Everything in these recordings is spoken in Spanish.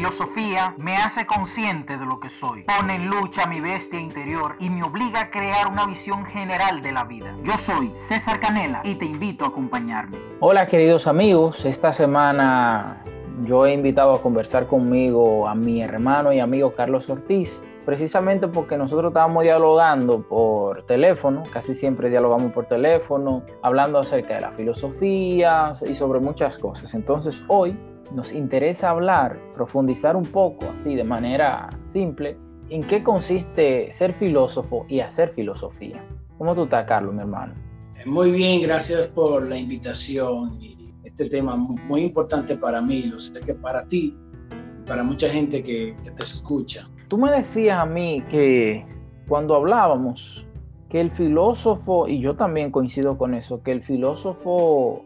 filosofía me hace consciente de lo que soy, pone en lucha mi bestia interior y me obliga a crear una visión general de la vida. Yo soy César Canela y te invito a acompañarme. Hola queridos amigos, esta semana yo he invitado a conversar conmigo a mi hermano y amigo Carlos Ortiz precisamente porque nosotros estábamos dialogando por teléfono, casi siempre dialogamos por teléfono, hablando acerca de la filosofía y sobre muchas cosas. Entonces hoy nos interesa hablar, profundizar un poco, así de manera simple, en qué consiste ser filósofo y hacer filosofía. ¿Cómo tú estás, Carlos, mi hermano? Muy bien, gracias por la invitación. Este tema muy importante para mí, lo sé que para ti y para mucha gente que, que te escucha. Tú me decías a mí que cuando hablábamos, que el filósofo, y yo también coincido con eso, que el filósofo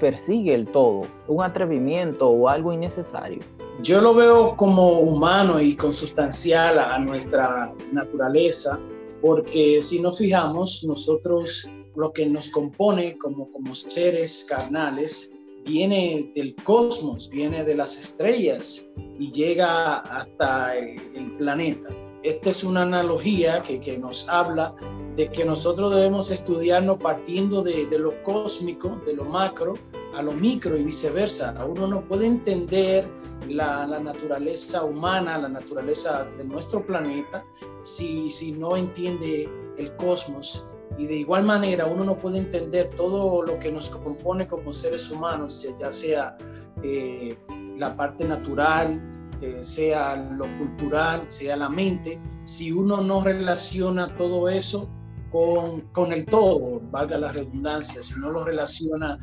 persigue el todo, un atrevimiento o algo innecesario. Yo lo veo como humano y consustancial a nuestra naturaleza, porque si nos fijamos, nosotros lo que nos compone como, como seres carnales viene del cosmos, viene de las estrellas y llega hasta el planeta. Esta es una analogía que, que nos habla de que nosotros debemos estudiarnos partiendo de, de, lo cósmico, de lo macro, a lo micro y viceversa. Uno no puede entender la, la naturaleza humana, la naturaleza de nuestro planeta, si, si no entiende el cosmos y de igual manera uno no puede entender todo lo que nos compone como seres humanos, ya sea eh, la parte natural, eh, sea lo cultural, sea la mente, si uno no relaciona todo eso con, con el todo, valga la redundancia, si no lo relaciona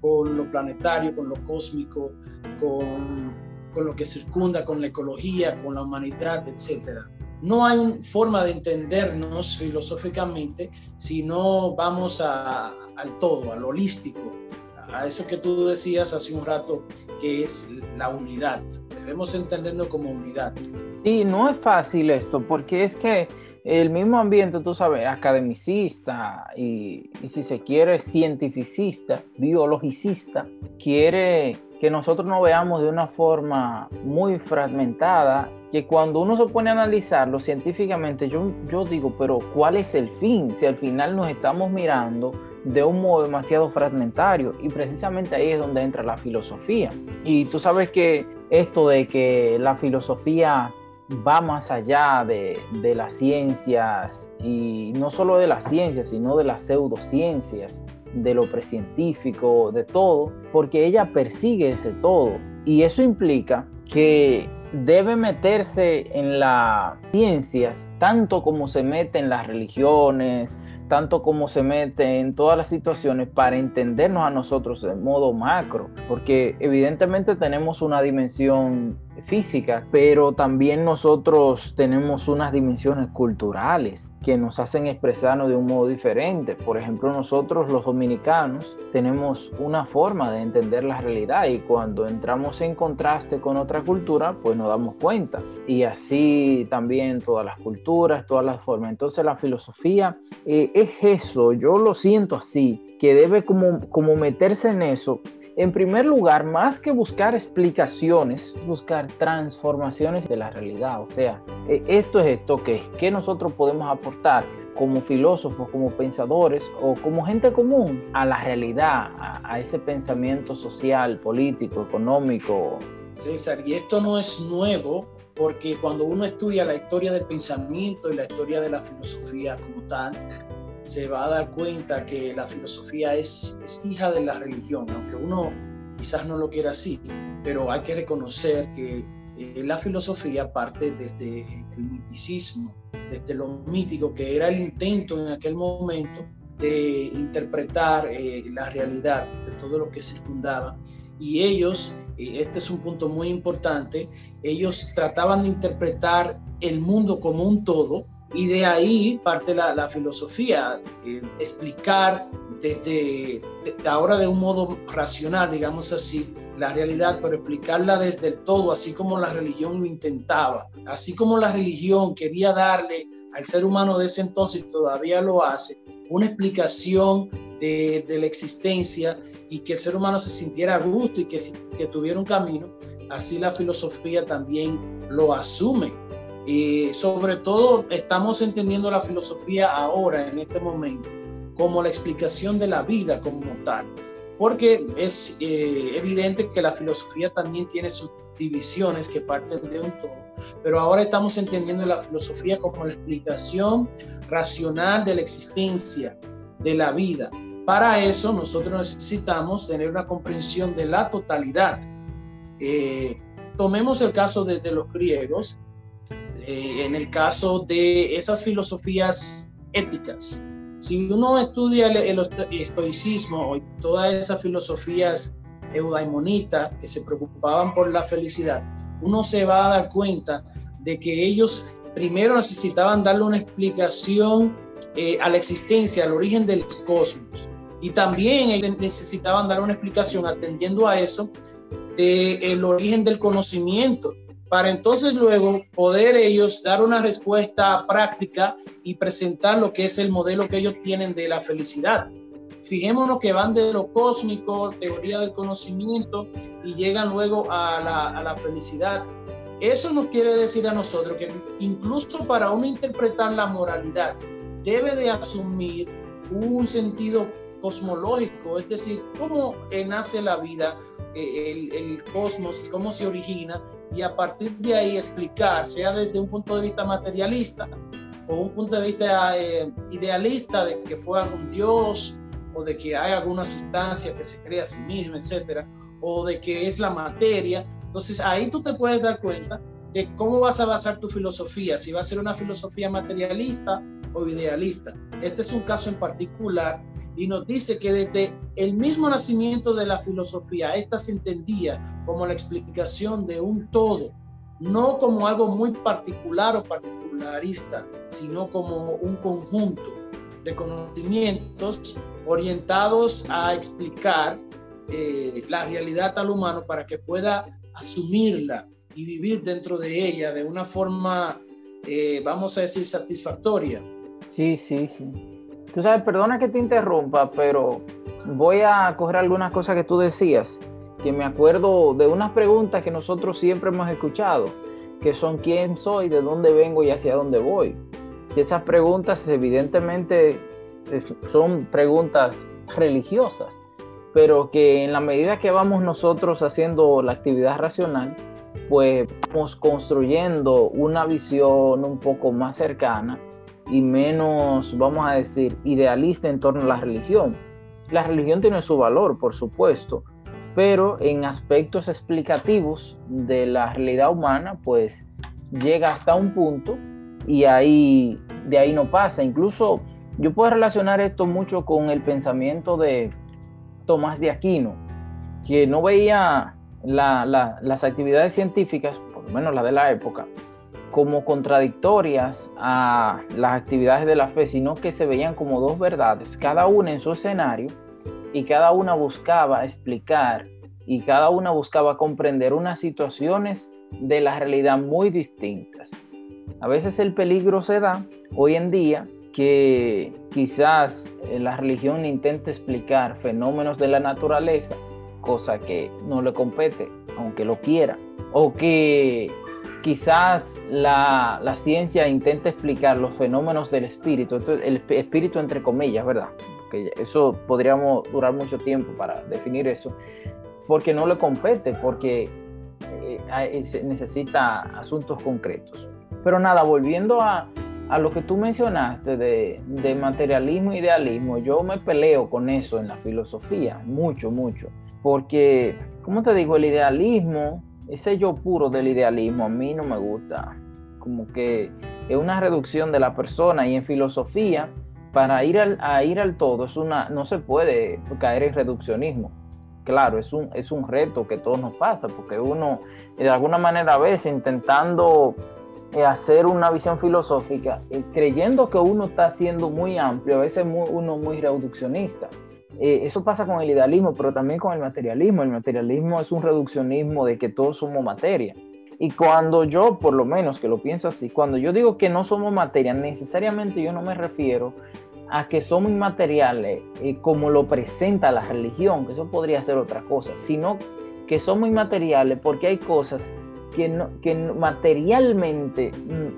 con lo planetario, con lo cósmico, con, con lo que circunda, con la ecología, con la humanidad, etcétera no hay forma de entendernos filosóficamente si no vamos al todo, al holístico, a eso que tú decías hace un rato, que es la unidad. Debemos entendernos como unidad. Sí, no es fácil esto, porque es que el mismo ambiente, tú sabes, academicista y, y si se quiere cientificista, biologicista, quiere que nosotros nos veamos de una forma muy fragmentada, que cuando uno se pone a analizarlo científicamente, yo, yo digo, pero ¿cuál es el fin? Si al final nos estamos mirando de un modo demasiado fragmentario y precisamente ahí es donde entra la filosofía. Y tú sabes que esto de que la filosofía va más allá de, las ciencias y no solo de las ciencias, sino de las pseudociencias de lo precientífico, de todo, porque ella persigue ese todo. Y eso implica que debe meterse en las ciencias tanto como se mete en las religiones, tanto como se mete en todas las situaciones para entendernos a nosotros de modo macro, porque evidentemente tenemos una dimensión física, pero también nosotros tenemos unas dimensiones culturales que nos hacen expresarnos de un modo diferente. Por ejemplo, nosotros los dominicanos tenemos una forma de entender la realidad y cuando entramos en contraste con otra cultura, pues nos damos cuenta. Y así también todas las culturas todas las formas. Entonces la filosofía eh, es eso, yo lo siento así, que debe como, como meterse en eso. En primer lugar, más que buscar explicaciones, buscar transformaciones de la realidad. O sea, eh, esto es esto que, que nosotros podemos aportar como filósofos, como pensadores o como gente común a la realidad, a, a ese pensamiento social, político, económico. César, y esto no es nuevo porque cuando uno estudia la historia del pensamiento y la historia de la filosofía como tal, se va a dar cuenta que la filosofía es, hija de la religión, aunque uno quizás no lo quiera así, pero hay que reconocer que eh, la filosofía parte desde el miticismo, desde lo mítico, que era el intento en aquel momento de interpretar eh, la realidad de todo lo que circundaba. Y ellos, este es un punto muy importante, ellos trataban de interpretar el mundo como un todo y de ahí parte la, filosofía, eh, explicar desde ahora de un modo racional, digamos así, la realidad, pero explicarla desde el todo, así como la religión lo intentaba, así como la religión quería darle al ser humano de ese entonces, todavía lo hace, una explicación de, de, la existencia y que el ser humano se sintiera a gusto y que, que tuviera un camino. así la filosofía también lo asume. Y sobre todo estamos entendiendo la filosofía ahora, en este momento, como la explicación de la vida como tal. Porque es eh, evidente que la filosofía también tiene sus divisiones que parten de un todo. Pero ahora estamos entendiendo la filosofía como la explicación racional de la existencia, de la vida. Para eso nosotros necesitamos tener una comprensión de la totalidad. Eh, tomemos el caso de, los griegos, eh, en el caso de esas filosofías éticas. Si uno estudia el, estoicismo y todas esas filosofías eudaimonitas que se preocupaban por la felicidad, uno se va a dar cuenta de que ellos primero necesitaban darle una explicación eh, a la existencia, al origen del cosmos. Y también necesitaban dar una explicación atendiendo a eso del origen del conocimiento, para entonces luego poder ellos dar una respuesta práctica y presentar lo que es el modelo que ellos tienen de la felicidad. Fijémonos que van de lo cósmico, teoría del conocimiento, y llegan luego a la, a la felicidad. Eso nos quiere decir a nosotros que incluso para uno interpretar la moralidad, debe de asumir un sentido cosmológico, es decir, cómo nace la vida, eh, el, cosmos, cómo se origina, y a partir de ahí explicar, sea desde un punto de vista materialista o un punto de vista eh, idealista de que fue algún dios o de que hay alguna sustancia que se crea a sí misma, etcétera, o de que es la materia. Entonces ahí tú te puedes dar cuenta cómo vas a basar tu filosofía, si va a ser una filosofía materialista o idealista. Este es un caso en particular y nos dice que desde el mismo nacimiento de la filosofía, esta se entendía como la explicación de un todo, no como algo muy particular o particularista, sino como un conjunto de conocimientos orientados a explicar eh, la realidad al humano para que pueda asumirla y vivir dentro de ella de una forma, eh, vamos a decir, satisfactoria. Sí, sí, sí. Tú sabes, perdona que te interrumpa, pero voy a coger algunas cosas que tú decías, que me acuerdo de unas preguntas que nosotros siempre hemos escuchado, que son quién soy, de dónde vengo y hacia dónde voy. Y esas preguntas evidentemente son preguntas religiosas, pero que en la medida que vamos nosotros haciendo la actividad racional, pues vamos construyendo una visión un poco más cercana y menos, vamos a decir, idealista en torno a la religión. La religión tiene su valor, por supuesto, pero en aspectos explicativos de la realidad humana, pues llega hasta un punto y ahí de ahí no pasa. Incluso yo puedo relacionar esto mucho con el pensamiento de Tomás de Aquino, que no veía las actividades científicas, por lo menos las de la época, como contradictorias a las actividades de la fe, sino que se veían como dos verdades, cada una en su escenario, y cada una buscaba explicar y cada una buscaba comprender unas situaciones de la realidad muy distintas. A veces el peligro se da hoy en día que quizás eh, la religión intente explicar fenómenos de la naturaleza cosa que no le compete, aunque lo quiera, o que quizás la, ciencia intente explicar los fenómenos del espíritu, el espíritu entre comillas, ¿verdad? Porque eso podríamos durar mucho tiempo para definir eso, porque no le compete, porque eh, necesita asuntos concretos. Pero nada, volviendo a, lo que tú mencionaste de, de materialismo e idealismo, yo me peleo con eso en la filosofía, mucho, mucho porque, como te digo, el idealismo, ese yo puro del idealismo a mí no me gusta. Como que es una reducción de la persona y en filosofía, para ir al, ir al todo, es una, no se puede caer en reduccionismo. Claro, es un, es un reto que todos nos pasa, porque uno de alguna manera a veces intentando eh, hacer una visión filosófica, eh, creyendo que uno está siendo muy amplio, a veces uno muy reduccionista. Eh, eso pasa con el idealismo, pero también con el materialismo. El materialismo es un reduccionismo de que todos somos materia. Y cuando yo, por lo menos que lo pienso así, cuando yo digo que no somos materia, necesariamente yo no me refiero a que somos inmateriales eh, como lo presenta la religión, que eso podría ser otra cosa, sino que somos inmateriales porque hay cosas que, no, materialmente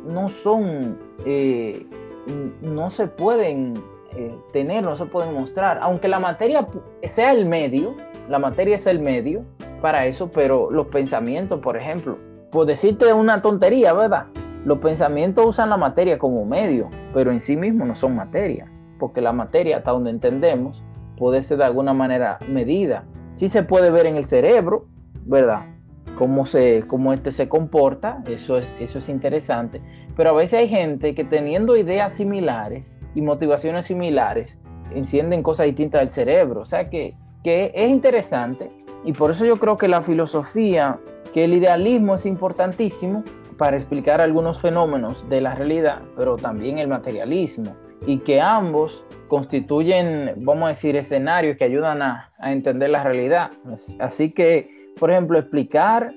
no son, eh, no se pueden eh, tener, no se pueden mostrar. Aunque la materia sea el medio, la materia es el medio para eso, pero los pensamientos, por ejemplo, por decirte una tontería, ¿verdad? Los pensamientos usan la materia como medio, pero en sí mismos no son materia, porque la materia, hasta donde entendemos, puede ser de alguna manera medida. Sí se puede ver en el cerebro, ¿verdad? Cómo, se, cómo este se comporta, eso es, eso es interesante, pero a veces hay gente que teniendo ideas similares y motivaciones similares, encienden cosas distintas del cerebro, o sea que, que es interesante y por eso yo creo que la filosofía, que el idealismo es importantísimo para explicar algunos fenómenos de la realidad, pero también el materialismo y que ambos constituyen, vamos a decir, escenarios que ayudan a, entender la realidad. Así que, por ejemplo, explicar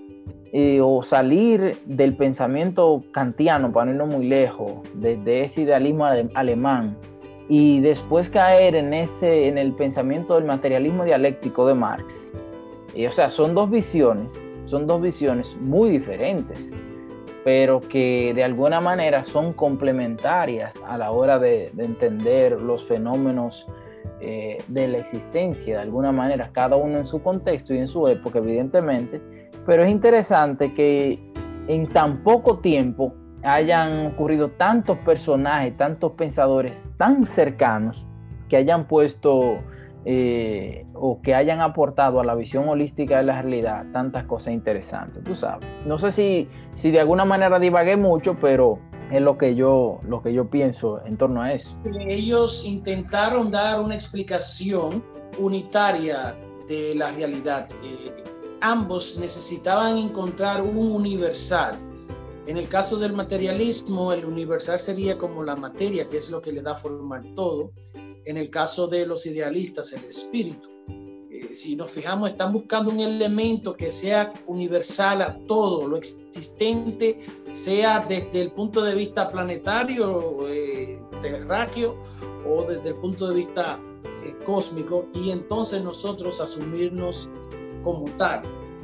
eh, o salir del pensamiento kantiano, para irnos muy lejos, de, ese idealismo alemán, y después caer en, ese, en el pensamiento del materialismo dialéctico de Marx. Y, o sea, son dos visiones, son dos visiones muy diferentes pero que de alguna manera son complementarias a la hora de, entender los fenómenos eh, de la existencia, de alguna manera, cada uno en su contexto y en su época, evidentemente, pero es interesante que en tan poco tiempo hayan ocurrido tantos personajes, tantos pensadores tan cercanos que hayan puesto eh, o que hayan aportado a la visión holística de la realidad tantas cosas interesantes, tú sabes. No sé si, si de alguna manera divagué mucho, pero es lo que yo, lo que yo pienso en torno a eso. Ellos intentaron dar una explicación unitaria de la realidad. Eh, ambos necesitaban encontrar un universal. En el caso del materialismo, el universal sería como la materia, que es lo que le da forma al todo en el caso de los idealistas, el espíritu. Eh, si nos fijamos, están buscando un elemento que sea universal a todo lo existente, sea desde el punto de vista planetario, eh, terráqueo, o desde el punto de vista eh, cósmico, y entonces nosotros asumirnos como tal.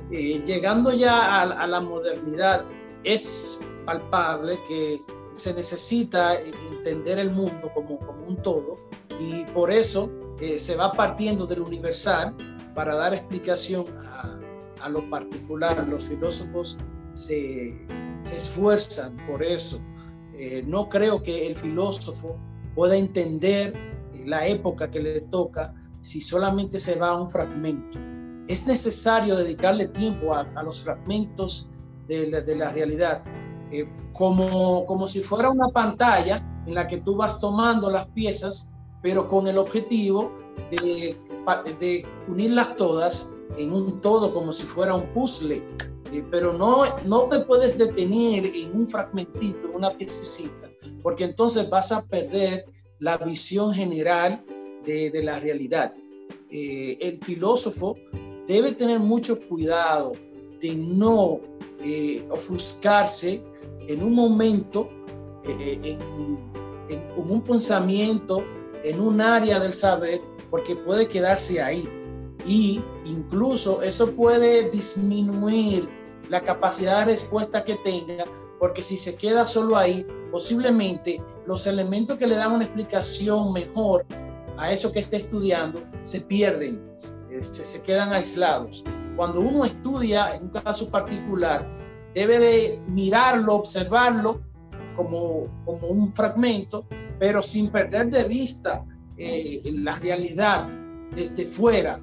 llegando ya a la modernidad, es palpable que se necesita entender el mundo como, un todo y por eso eh, se va partiendo del universal para dar explicación a, lo particular. Los filósofos se, se esfuerzan por eso. Eh, no creo que el filósofo pueda entender la época que le toca si solamente se va a un fragmento. Es necesario dedicarle tiempo a, los fragmentos de la, realidad eh, como, como si fuera una pantalla en la que tú vas tomando las piezas, pero con el objetivo de, de unirlas todas en un todo, como si fuera un puzzle. Eh, pero no, no te puedes detener en un fragmentito, una piececita, porque entonces vas a perder la visión general de, de la realidad. Eh, el filósofo debe tener mucho cuidado de no ofuscarse en un momento, eh, en, un pensamiento, en un área del saber, porque puede quedarse ahí. Y incluso eso puede disminuir la capacidad de respuesta que tenga, porque si se queda solo ahí, posiblemente los elementos que le dan una explicación mejor a eso que está estudiando se pierden, eh, se, se quedan aislados. Cuando uno estudia en un caso particular, debe de mirarlo, observarlo como, como un fragmento, pero sin perder de vista eh, la realidad desde fuera,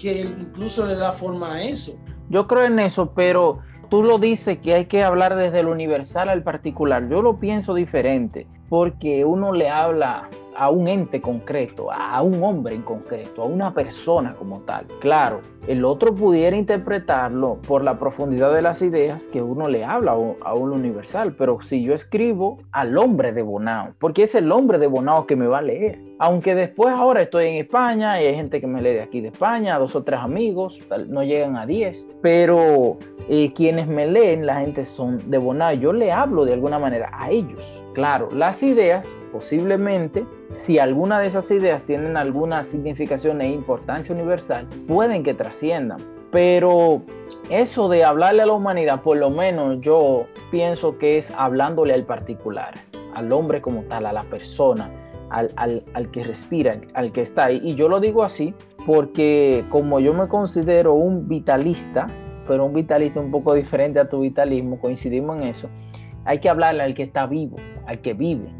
que incluso le da forma a eso. Yo creo en eso, pero tú lo dices que hay que hablar desde lo universal al particular. Yo lo pienso diferente, porque uno le habla a un ente concreto, a un hombre en concreto, a una persona como tal. Claro, el otro pudiera interpretarlo por la profundidad de las ideas que uno le habla a un universal, pero si yo escribo al hombre de Bonao, porque es el hombre de Bonao que me va a leer. Aunque después ahora estoy en España y hay gente que me lee de aquí de España, dos o tres amigos, no llegan a diez, pero eh, quienes me leen, la gente son de Bonao, yo le hablo de alguna manera a ellos. Claro, las ideas posiblemente si alguna de esas ideas tienen alguna significación e importancia universal, pueden que trasciendan. Pero eso de hablarle a la humanidad, por lo menos yo pienso que es hablándole al particular, al hombre como tal, a la persona, al, al, que respira, al que está ahí. Y yo lo digo así porque como yo me considero un vitalista, pero un vitalista un poco diferente a tu vitalismo, coincidimos en eso, hay que hablarle al que está vivo, al que vive.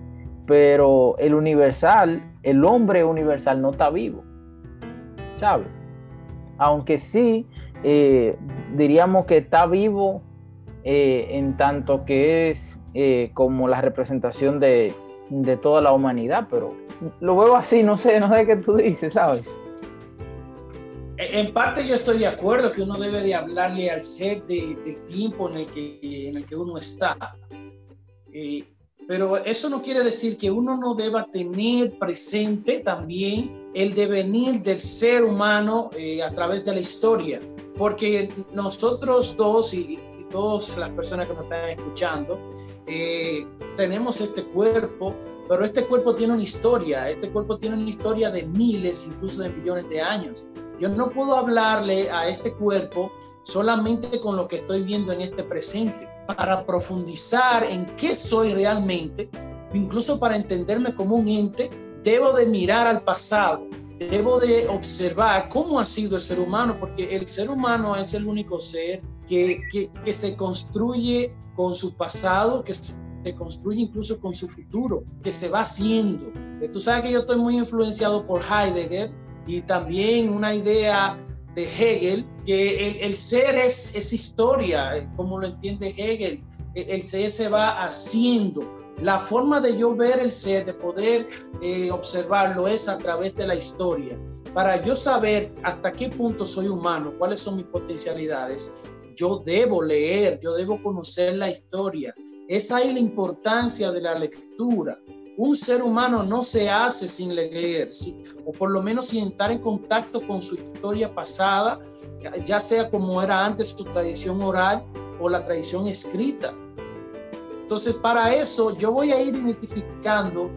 Pero el universal, el hombre universal no está vivo, ¿sabes? Aunque sí, eh, diríamos que está vivo eh, en tanto que es eh, como la representación de, de, toda la humanidad, pero lo veo así, no sé, no sé qué tú dices, ¿sabes? En parte yo estoy de acuerdo que uno debe de hablarle al ser del tiempo en el que, en el que uno está. Pero eso no quiere decir que uno no deba tener presente también el devenir del ser humano a través de la historia porque nosotros dos y, todas las personas que nos están escuchando, eh, tenemos este cuerpo, pero este cuerpo tiene una historia, este cuerpo tiene una historia de miles, incluso de millones de años. Yo no puedo hablarle a este cuerpo solamente con lo que estoy viendo en este presente. Para profundizar en qué soy realmente, incluso para entenderme como un ente, debo de mirar al pasado, debo de observar cómo ha sido el ser humano, porque el ser humano es el único ser que, que, se construye con su pasado, que se construye incluso con su futuro, que se va haciendo. Tú sabes que yo estoy muy influenciado por Heidegger y también una idea de Hegel, que el, el ser es, es historia, eh, como lo entiende Hegel, el ser se va haciendo la forma de yo ver el ser, de poder eh, observarlo, es a través de la historia. Para yo saber hasta qué punto soy humano, cuáles son mis potencialidades, yo debo leer, yo debo conocer la historia. Es ahí la importancia de la lectura. Un ser humano no se hace sin leer, o por lo menos sin estar en contacto con su historia pasada, ya sea como era antes su tradición oral o la tradición escrita. Entonces, para eso yo voy a ir identificando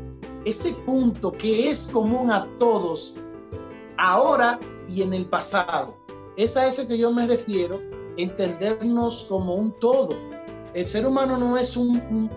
ese punto que es común a todos ahora y en el pasado. Es a eso que yo me refiero, entendernos como un todo. El ser humano no es un,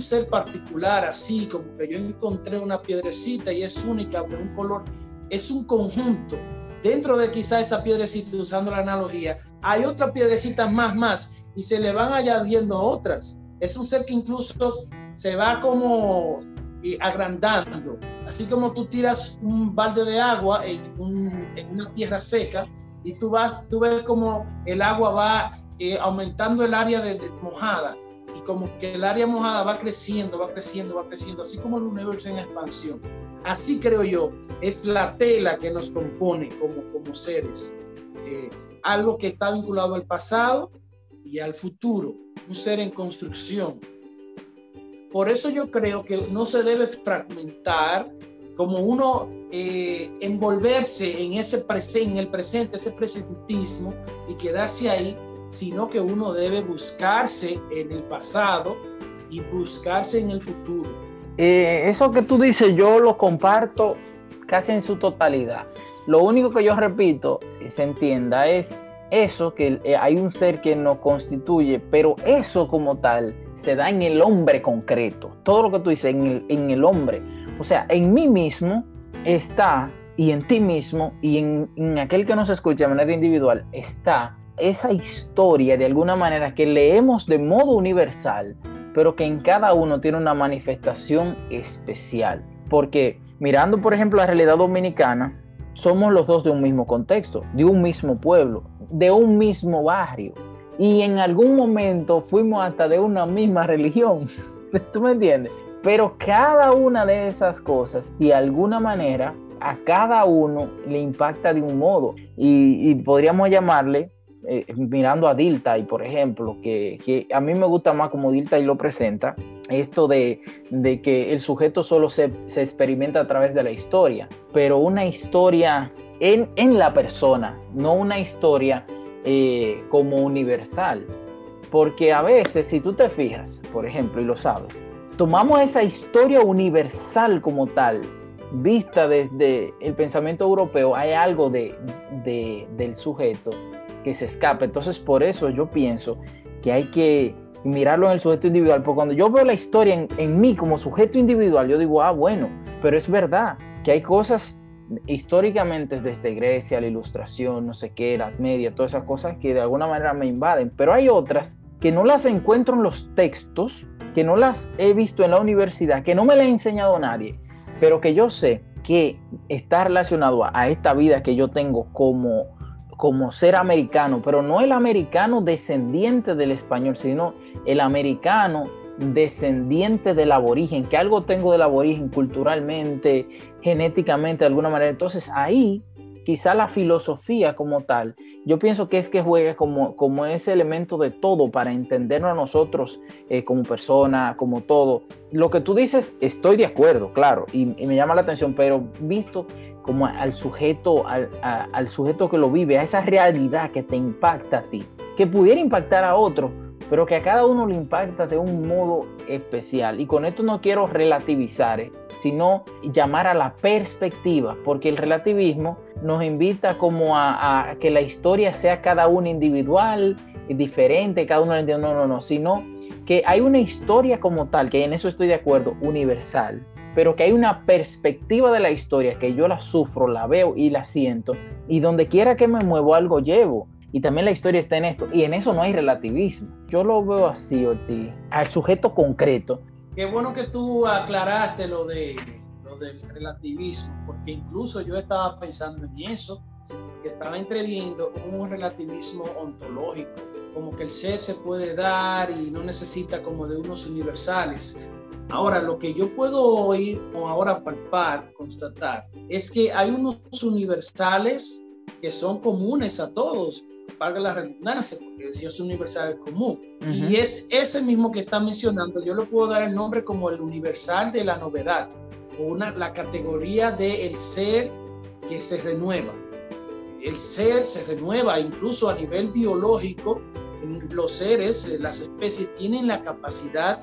ser particular, así como que yo encontré una piedrecita y es única de un color, es un conjunto. Dentro de quizá esa piedrecita, usando la analogía, hay otras piedrecitas más, más, y se le van añadiendo otras. Es un ser que incluso se va como eh, agrandando. Así como tú tiras un balde de agua en, una tierra seca y tú, vas, tú ves como el agua va eh, aumentando el área de, mojada y como que el área mojada va creciendo, va creciendo, va creciendo, así como el universo en expansión. Así creo yo, es la tela que nos compone como, como seres. Eh, algo que está vinculado al pasado y al futuro un ser en construcción. Por eso yo creo que no se debe fragmentar como uno eh, envolverse en ese presente, en el presente, ese presentismo y quedarse ahí, sino que uno debe buscarse en el pasado y buscarse en el futuro. Eh, eso que tú dices, yo lo comparto casi en su totalidad. Lo único que yo repito, y se entienda, es eso que eh, hay un ser que nos constituye, pero eso como tal se da en el hombre concreto. Todo lo que tú dices, en el, en el hombre. O sea, en mí mismo está, y en ti mismo, y en, en aquel que nos escucha de manera individual, está esa historia de alguna manera que leemos de modo universal, pero que en cada uno tiene una manifestación especial. Porque mirando, por ejemplo, la realidad dominicana, somos los dos de un mismo contexto, de un mismo pueblo, de un mismo barrio. Y en algún momento fuimos hasta de una misma religión. ¿Tú me entiendes? Pero cada una de esas cosas, de alguna manera, a cada uno le impacta de un modo. Y, podríamos llamarle, eh, mirando a Diltai, por ejemplo, que, a mí me gusta más como Diltai lo presenta, esto de, que el sujeto solo se, se, experimenta a través de la historia, pero una historia en, la persona, no una historia eh, como universal. Porque a veces, si tú te fijas, por ejemplo, y lo sabes, tomamos esa historia universal como tal, vista desde el pensamiento europeo, hay algo de, del sujeto que se escape. Entonces, por eso yo pienso que hay que mirarlo en el sujeto individual, porque cuando yo veo la historia en, mí como sujeto individual, yo digo, ah, bueno, pero es verdad que hay cosas históricamente desde Grecia, la ilustración, no sé qué, Edad Media, todas esas cosas que de alguna manera me invaden, pero hay otras que no las encuentro en los textos, que no las he visto en la universidad, que no me las ha enseñado nadie, pero que yo sé que está relacionado a, esta vida que yo tengo como, como ser americano, pero no el americano descendiente del español, sino el americano descendiente del aborigen, que algo tengo del aborigen culturalmente, genéticamente, de alguna manera. Entonces ahí quizá la filosofía como tal, yo pienso que es que juega como, como ese elemento de todo para entendernos a nosotros eh, como persona, como todo. Lo que tú dices, estoy de acuerdo, claro, y, me llama la atención, pero visto como al sujeto, al, al sujeto que lo vive, a esa realidad que te impacta a ti, que pudiera impactar a otro, pero que a cada uno le impacta de un modo especial. Y con esto no quiero relativizar, ¿eh? sino llamar a la perspectiva, porque el relativismo nos invita como a, que la historia sea cada uno individual diferente, cada uno no, no, no, sino que hay una historia como tal, que en eso estoy de acuerdo, universal, pero que hay una perspectiva de la historia que yo la sufro, la veo y la siento, y donde quiera que me muevo algo llevo. Y también la historia está en esto. Y en eso no hay relativismo. Yo lo veo así, Ortiz. Al sujeto concreto. Qué bueno que tú aclaraste lo, de, lo del relativismo, porque incluso yo estaba pensando en eso, que estaba entreviendo un relativismo ontológico, como que el ser se puede dar y no necesita como de unos universales. Ahora, lo que yo puedo oír o ahora palpar, constatar, es que hay unos universales que son comunes a todos, valga la redundancia, porque si es universal común. Y es ese mismo que está mencionando, yo le puedo dar el nombre como el universal de la novedad, o una, la categoría del ser que se renueva. El ser se renueva, incluso a nivel biológico, los seres, las especies tienen la capacidad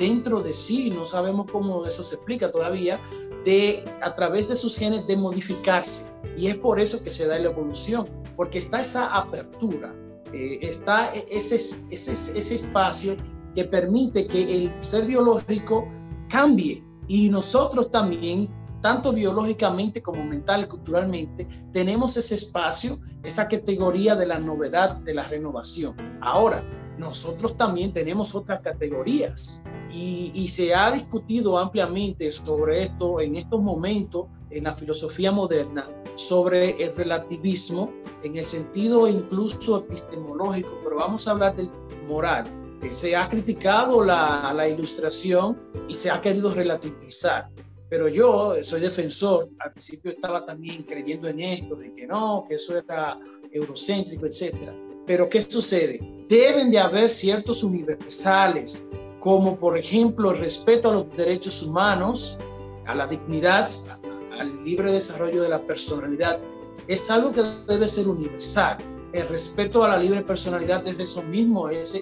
dentro de sí, no sabemos cómo eso se explica todavía, de a través de sus genes de modificarse. Y es por eso que se da la evolución porque está esa apertura, eh, está ese, ese, ese espacio que permite que el ser biológico cambie y nosotros también tanto biológicamente como mental y culturalmente, tenemos ese espacio, esa categoría de la novedad, de la renovación. Ahora, nosotros también tenemos otras categorías y, y, se ha discutido ampliamente sobre esto en estos momentos en la filosofía moderna, sobre el relativismo en el sentido incluso epistemológico, pero vamos a hablar del moral. Se ha criticado la, la ilustración y se ha querido relativizar. Pero yo soy defensor, al principio estaba también creyendo en esto, de que no, que eso era eurocéntrico, etc. Pero ¿qué sucede? Deben de haber ciertos universales, como por ejemplo el respeto a los derechos humanos, a la dignidad, al libre desarrollo de la personalidad, es algo que debe ser universal. El respeto a la libre personalidad es eso mismo, es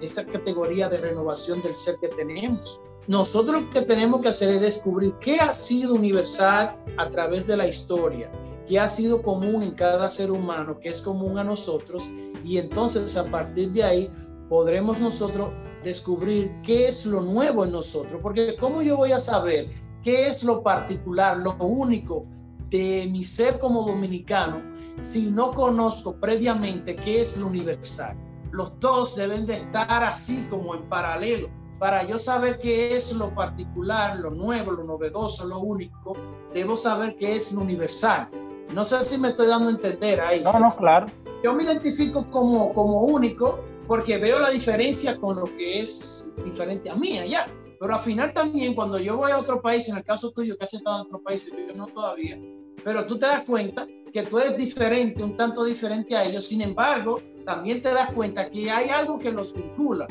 esa categoría de renovación del ser que tenemos. Nosotros lo que tenemos que hacer es descubrir qué ha sido universal a través de la historia, qué ha sido común en cada ser humano, qué es común a nosotros, y entonces a partir de ahí podremos nosotros descubrir qué es lo nuevo en nosotros, porque ¿cómo yo voy a saber qué es lo particular, lo único de mi ser como dominicano si no conozco previamente qué es lo universal? Los dos deben de estar así como en paralelo para yo saber qué es lo particular, lo nuevo, lo novedoso, lo único, debo saber qué es lo universal. No sé si me estoy dando a entender ahí. No, no, claro. Yo me identifico como, como único porque veo la diferencia con lo que es diferente a mí allá. Pero al final también cuando yo voy a otro país, en el caso tuyo que has estado en otro país, yo no todavía, pero tú te das cuenta que tú eres diferente, un tanto diferente a ellos. Sin embargo, también te das cuenta que hay algo que los vincula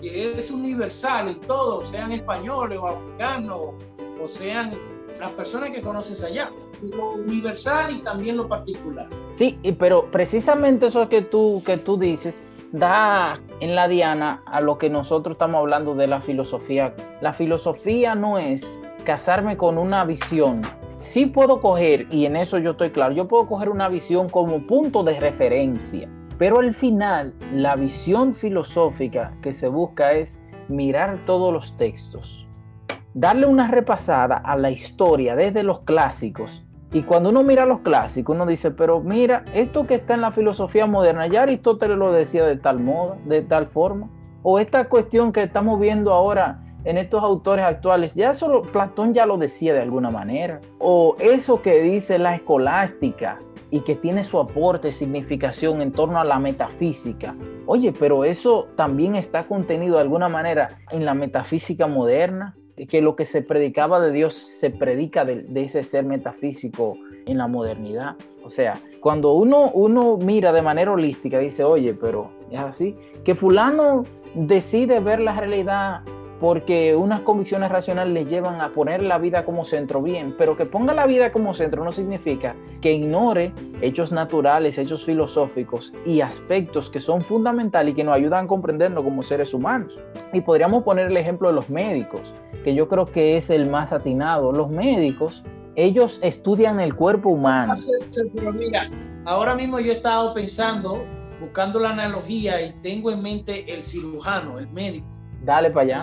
que es universal en todo, sean españoles o africanos o sean las personas que conoces allá. Lo universal y también lo particular. Sí, pero precisamente eso que tú, que tú dices da en la diana a lo que nosotros estamos hablando de la filosofía. La filosofía no es casarme con una visión. Sí puedo coger, y en eso yo estoy claro, yo puedo coger una visión como punto de referencia Pero al final, la visión filosófica que se busca es mirar todos los textos, darle una repasada a la historia desde los clásicos. Y cuando uno mira los clásicos, uno dice, pero mira, esto que está en la filosofía moderna, ya Aristóteles lo decía de tal modo, de tal forma. O esta cuestión que estamos viendo ahora en estos autores actuales, ya solo Platón ya lo decía de alguna manera. O eso que dice la escolástica y que tiene su aporte, significación en torno a la metafísica. Oye, pero eso también está contenido de alguna manera en la metafísica moderna, que lo que se predicaba de Dios se predica de, ese ser metafísico en la modernidad. O sea, cuando uno, uno mira de manera holística, dice, oye, pero es así, que fulano decide ver la realidad porque unas convicciones racionales le llevan a poner la vida como centro bien, pero que ponga la vida como centro no significa que ignore hechos naturales, hechos filosóficos y aspectos que son fundamentales y que nos ayudan a comprendernos como seres humanos. Y podríamos poner el ejemplo de los médicos, que yo creo que es el más atinado. Los médicos ellos estudian el cuerpo humano. Pero mira, ahora mismo yo he estado pensando, buscando la analogía y tengo en mente el cirujano, el médico Dale para allá.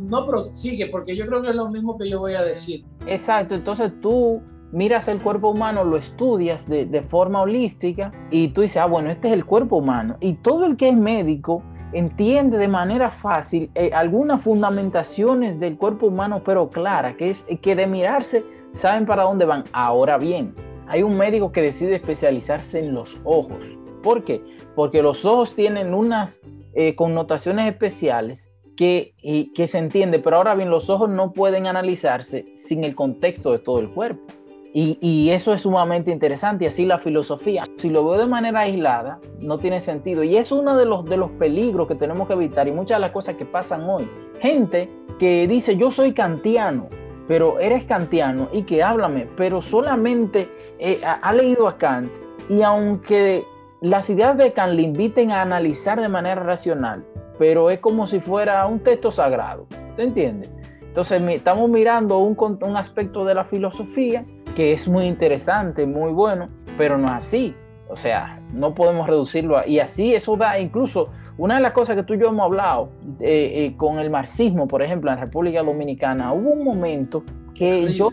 No prosigue, porque yo creo que es lo mismo que yo voy a decir. Exacto, entonces tú miras el cuerpo humano, lo estudias de, forma holística y tú dices, ah, bueno, este es el cuerpo humano. Y todo el que es médico entiende de manera fácil eh, algunas fundamentaciones del cuerpo humano, pero clara, que es que de mirarse saben para dónde van. Ahora bien, hay un médico que decide especializarse en los ojos. ¿Por qué? Porque los ojos tienen unas eh, connotaciones especiales que, que se entiende, pero ahora bien, los ojos no pueden analizarse sin el contexto de todo el cuerpo. Y, y, eso es sumamente interesante. Y así la filosofía, si lo veo de manera aislada, no tiene sentido. Y es uno de los, de los peligros que tenemos que evitar y muchas de las cosas que pasan hoy. Gente que dice, yo soy kantiano, pero eres kantiano y que háblame, pero solamente eh, ha leído a Kant y aunque las ideas de Kant le inviten a analizar de manera racional, pero es como si fuera un texto sagrado. ¿Te entiendes? Entonces estamos mirando un, un aspecto de la filosofía que es muy interesante, muy bueno, pero no es así. O sea, no podemos reducirlo a, y así eso da incluso una de las cosas que tú y yo hemos hablado eh, eh, con el marxismo, por ejemplo, en la República Dominicana, hubo un momento que yo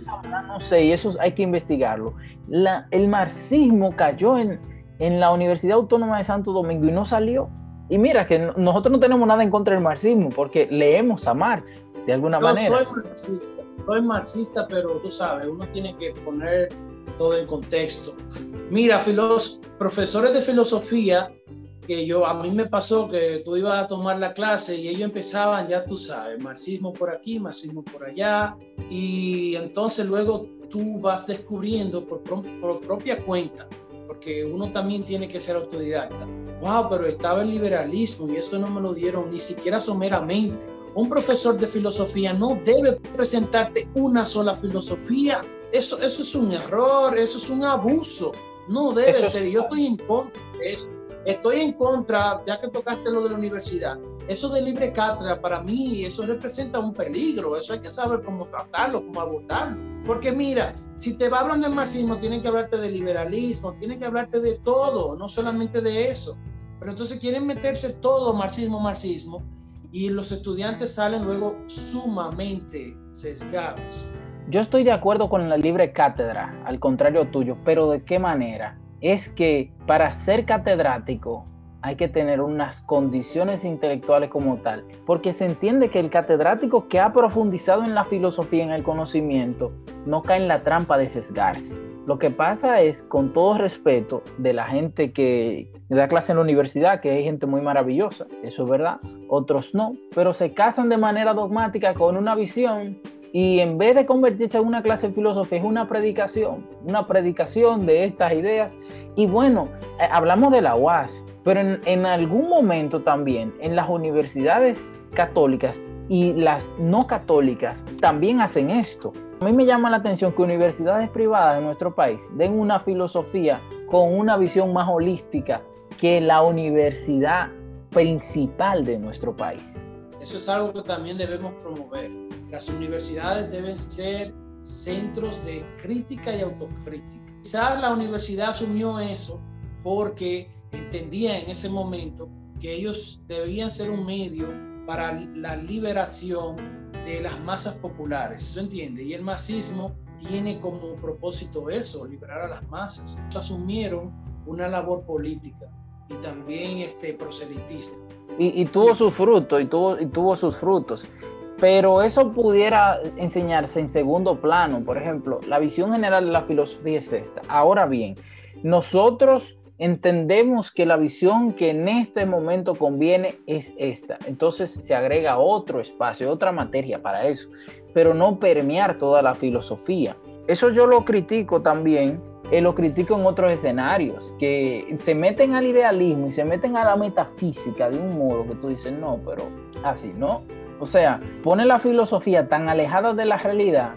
no sé, y eso hay que investigarlo. La, el marxismo cayó en, en la Universidad Autónoma de Santo Domingo y no salió. Y mira que nosotros no tenemos nada en contra del marxismo porque leemos a Marx de alguna Yo manera. Soy marxista, soy marxista, pero tú sabes, uno tiene que poner todo en contexto. Mira, profesores de filosofía que yo a mí me pasó que tú ibas a tomar la clase y ellos empezaban, ya tú sabes, marxismo por aquí, marxismo por allá, y entonces luego tú vas descubriendo por, por propia cuenta porque uno también tiene que ser autodidacta. Wow, pero estaba el liberalismo y eso no me lo dieron ni siquiera someramente. Un profesor de filosofía no debe presentarte una sola filosofía. Eso, eso es un error, eso es un abuso. No debe ser. Yo estoy en contra de eso. Estoy en contra, ya que tocaste lo de la universidad, eso de libre cátedra, para mí, eso representa un peligro. Eso hay que saber cómo tratarlo, cómo abordarlo. Porque mira, si te hablan del marxismo, tienen que hablarte del liberalismo, tienen que hablarte de todo, no solamente de eso. Pero entonces quieren meterte todo marxismo, marxismo, y los estudiantes salen luego sumamente sesgados. Yo estoy de acuerdo con la libre cátedra, al contrario tuyo, pero ¿de qué manera? Es que para ser catedrático hay que tener unas condiciones intelectuales como tal, porque se entiende que el catedrático que ha profundizado en la filosofía, en el conocimiento, no cae en la trampa de sesgarse. Lo que pasa es, con todo respeto de la gente que da clase en la universidad, que hay gente muy maravillosa, eso es verdad, otros no, pero se casan de manera dogmática con una visión y en vez de convertirse en una clase de filosofía, es una predicación, una predicación de estas ideas. Y bueno, eh, hablamos de la UAS, pero en, en, algún momento también en las universidades católicas y las no católicas también hacen esto. A mí me llama la atención que universidades privadas de nuestro país den una filosofía con una visión más holística que la universidad principal de nuestro país. Eso es algo que también debemos promover las universidades deben ser centros de crítica y autocrítica. Quizás la universidad asumió eso porque entendía en ese momento que ellos debían ser un medio para la liberación de las masas populares, ¿se entiende? Y el marxismo tiene como propósito eso, liberar a las masas. Asumieron una labor política y también este, proselitista. Y, tuvo sus frutos, y tuvo, y tuvo sus frutos. Pero eso pudiera enseñarse en segundo plano. Por ejemplo, la visión general de la filosofía es esta. Ahora bien, nosotros entendemos que la visión que en este momento conviene es esta. Entonces se agrega otro espacio, otra materia para eso, pero no permear toda la filosofía. Eso yo lo critico también, eh, lo critico en otros escenarios, que se meten al idealismo y se meten a la metafísica de un modo que tú dices, no, pero así, ¿no? O sea, pone la filosofía tan alejada de la realidad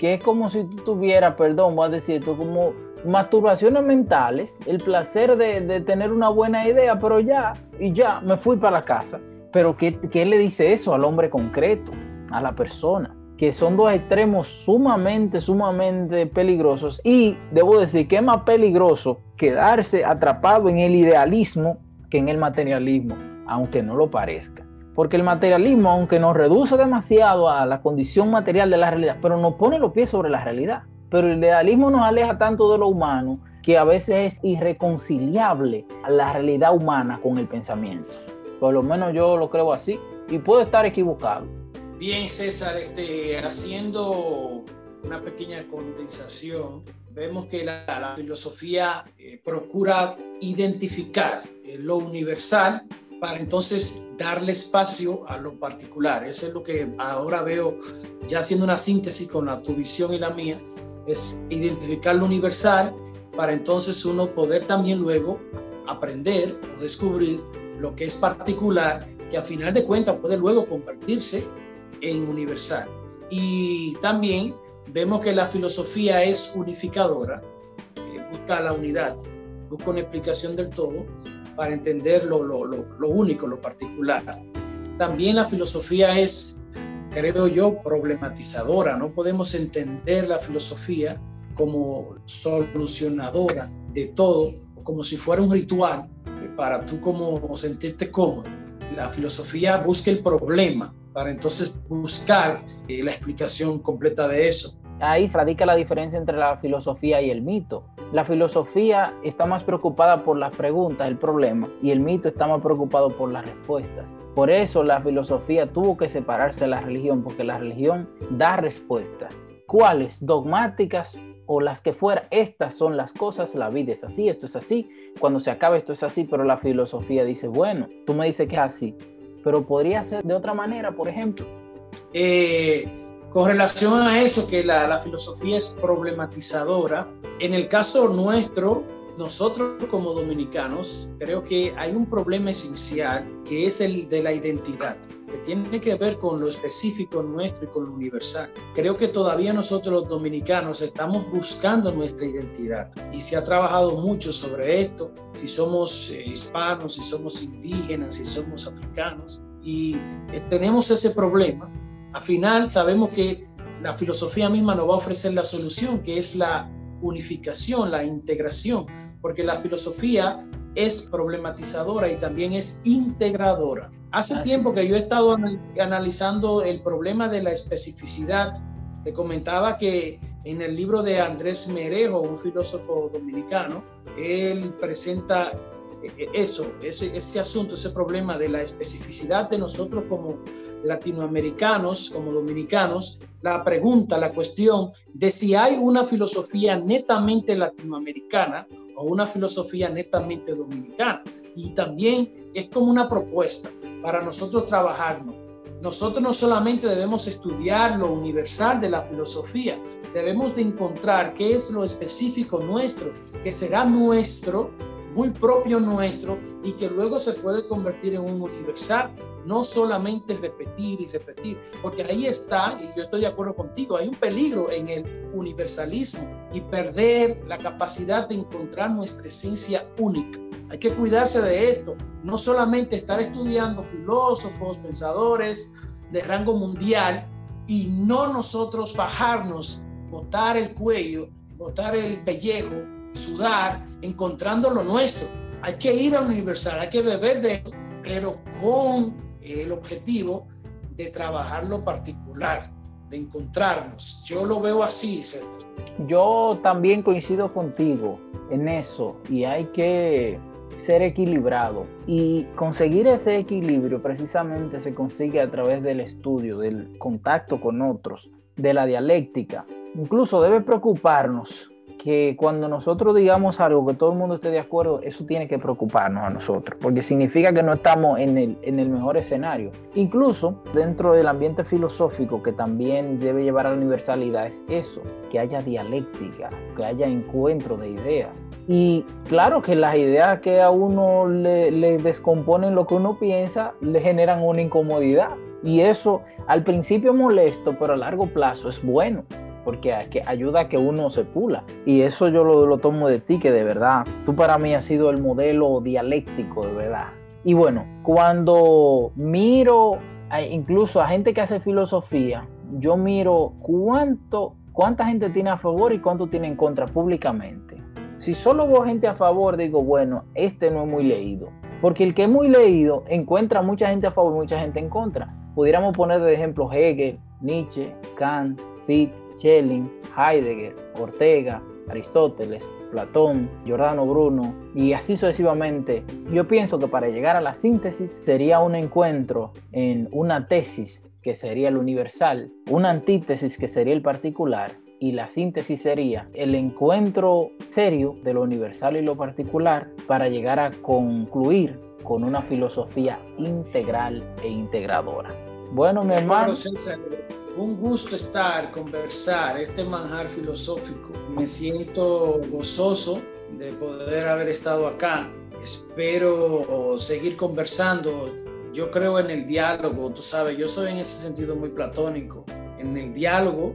que es como si tú tuvieras, perdón, voy a decir esto, como masturbaciones mentales, el placer de, tener una buena idea, pero ya, y ya, me fui para la casa. Pero ¿qué, ¿qué le dice eso al hombre concreto, a la persona? Que son dos extremos sumamente, sumamente peligrosos. Y debo decir que es más peligroso quedarse atrapado en el idealismo que en el materialismo, aunque no lo parezca. Porque el materialismo, aunque nos reduce demasiado a la condición material de la realidad, pero nos pone los pies sobre la realidad. Pero el idealismo nos aleja tanto de lo humano que a veces es irreconciliable la realidad humana con el pensamiento. Por lo menos yo lo creo así y puedo estar equivocado. Bien, César, este, haciendo una pequeña condensación, vemos que la, filosofía eh, procura identificar eh, lo universal para entonces darle espacio a lo particular. Eso es lo que ahora veo ya haciendo una síntesis con la, tu visión y la mía, es identificar lo universal para entonces uno poder también luego aprender o descubrir lo que es particular, que a final de cuentas puede luego convertirse en universal. Y también vemos que la filosofía es unificadora, eh, busca la unidad, busca una explicación del todo para entender lo, lo, lo único, lo particular. También la filosofía es creo yo, problematizadora. No podemos entender la filosofía como solucionadora de todo, como si fuera un ritual para tú como sentirte cómodo. La filosofía busca el problema para entonces buscar eh, la explicación completa de eso. Ahí radica la diferencia entre la filosofía y el mito. La filosofía está más preocupada por las preguntas, el problema, y el mito está más preocupado por las respuestas. Por eso la filosofía tuvo que separarse de la religión, porque la religión da respuestas. ¿Cuáles? Dogmáticas o las que fuera. Estas son las cosas, la vida es así, esto es así, cuando se acaba esto es así, pero la filosofía dice, bueno, tú me dices que es así, pero podría ser de otra manera, por ejemplo. Eh, con relación a eso, que la, filosofía es problematizadora, en el caso nuestro, nosotros como dominicanos, creo que hay un problema esencial que es el de la identidad, que tiene que ver con lo específico nuestro y con lo universal. Creo que todavía nosotros los dominicanos estamos buscando nuestra identidad y se ha trabajado mucho sobre esto, si somos eh, hispanos, si somos indígenas, si somos africanos, y eh, tenemos ese problema al final sabemos que la filosofía misma nos va a ofrecer la solución, que es la unificación, la integración, porque la filosofía es problematizadora y también es integradora. Hace tiempo que yo he estado analizando el problema de la especificidad. Te comentaba que en el libro de Andrés Merejo, un filósofo dominicano, él presenta eso, ese, ese asunto, ese problema de la especificidad de nosotros como latinoamericanos, como dominicanos, la pregunta, la cuestión de si hay una filosofía netamente latinoamericana o una filosofía netamente dominicana. Y también es como una propuesta para nosotros trabajarnos. Nosotros no solamente debemos estudiar lo universal de la filosofía, debemos de encontrar qué es lo específico nuestro, que será nuestro muy propio nuestro y que luego se puede convertir en un universal, no solamente repetir y repetir, porque ahí está, y yo estoy de acuerdo contigo, hay un peligro en el universalismo y perder la capacidad de encontrar nuestra esencia única. Hay que cuidarse de esto, no solamente estar estudiando filósofos, pensadores de rango mundial y no nosotros bajarnos, botar el cuello, botar el pellejo sudar encontrando lo nuestro. hay que ir a universal, hay que beber de eso, pero con el objetivo de trabajar lo particular, de encontrarnos. Yo lo veo así, ¿cierto? Yo también coincido contigo en eso y hay que ser equilibrado y conseguir ese equilibrio precisamente se consigue a través del estudio, del contacto con otros, de la dialéctica. Incluso debe preocuparnos que cuando nosotros digamos algo que todo el mundo esté de acuerdo, eso tiene que preocuparnos a nosotros, porque significa que no estamos en el, en el mejor escenario. Incluso dentro del ambiente filosófico que también debe llevar a la universalidad es eso, que haya dialéctica, que haya encuentro de ideas. Y claro que las ideas que a uno le, le descomponen lo que uno piensa, le generan una incomodidad. Y eso al principio molesto, pero a largo plazo es bueno porque ayuda a que uno se pula. Y eso yo lo, tomo de ti, que de verdad, tú para mí has sido el modelo dialéctico, de verdad. Y bueno, cuando miro incluso a gente que hace filosofía, yo miro cuánto, cuánta gente tiene a favor y cuánto tiene en contra públicamente. Si solo veo gente a favor, digo, bueno, este no es muy leído. Porque el que es muy leído encuentra mucha gente a favor y mucha gente en contra. Pudiéramos poner de ejemplo Hegel, Nietzsche, Kant, Fichte, Schelling, Heidegger, Ortega, Aristóteles, Platón, Giordano Bruno y así sucesivamente. Yo pienso que para llegar a la síntesis sería un encuentro en una tesis que sería el universal, una antítesis que sería el particular y la síntesis sería el encuentro serio de lo universal y lo particular para llegar a concluir con una filosofía integral e integradora. Bueno, mi hermano un gusto estar, conversar, este manjar filosófico. Me siento gozoso de poder haber estado acá. Espero seguir conversando. Yo creo en el diálogo, tú sabes, yo soy en ese sentido muy platónico, en el diálogo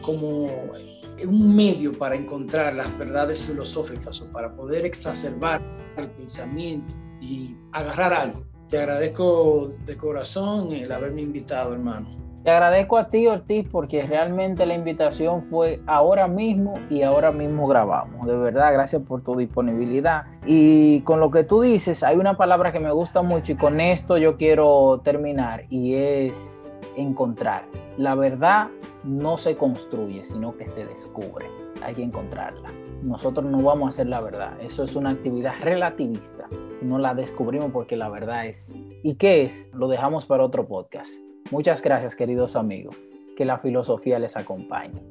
como un medio para encontrar las verdades filosóficas o para poder exacerbar el pensamiento y agarrar algo. Te agradezco de corazón el haberme invitado, hermano. Te agradezco a ti, Ortiz, porque realmente la invitación fue ahora mismo y ahora mismo grabamos. De verdad, gracias por tu disponibilidad. Y con lo que tú dices, hay una palabra que me gusta mucho y con esto yo quiero terminar y es encontrar. La verdad no se construye, sino que se descubre. Hay que encontrarla. Nosotros no vamos a hacer la verdad. Eso es una actividad relativista. Si no la descubrimos porque la verdad es... ¿Y qué es? Lo dejamos para otro podcast. Muchas gracias queridos amigos. Que la filosofía les acompañe.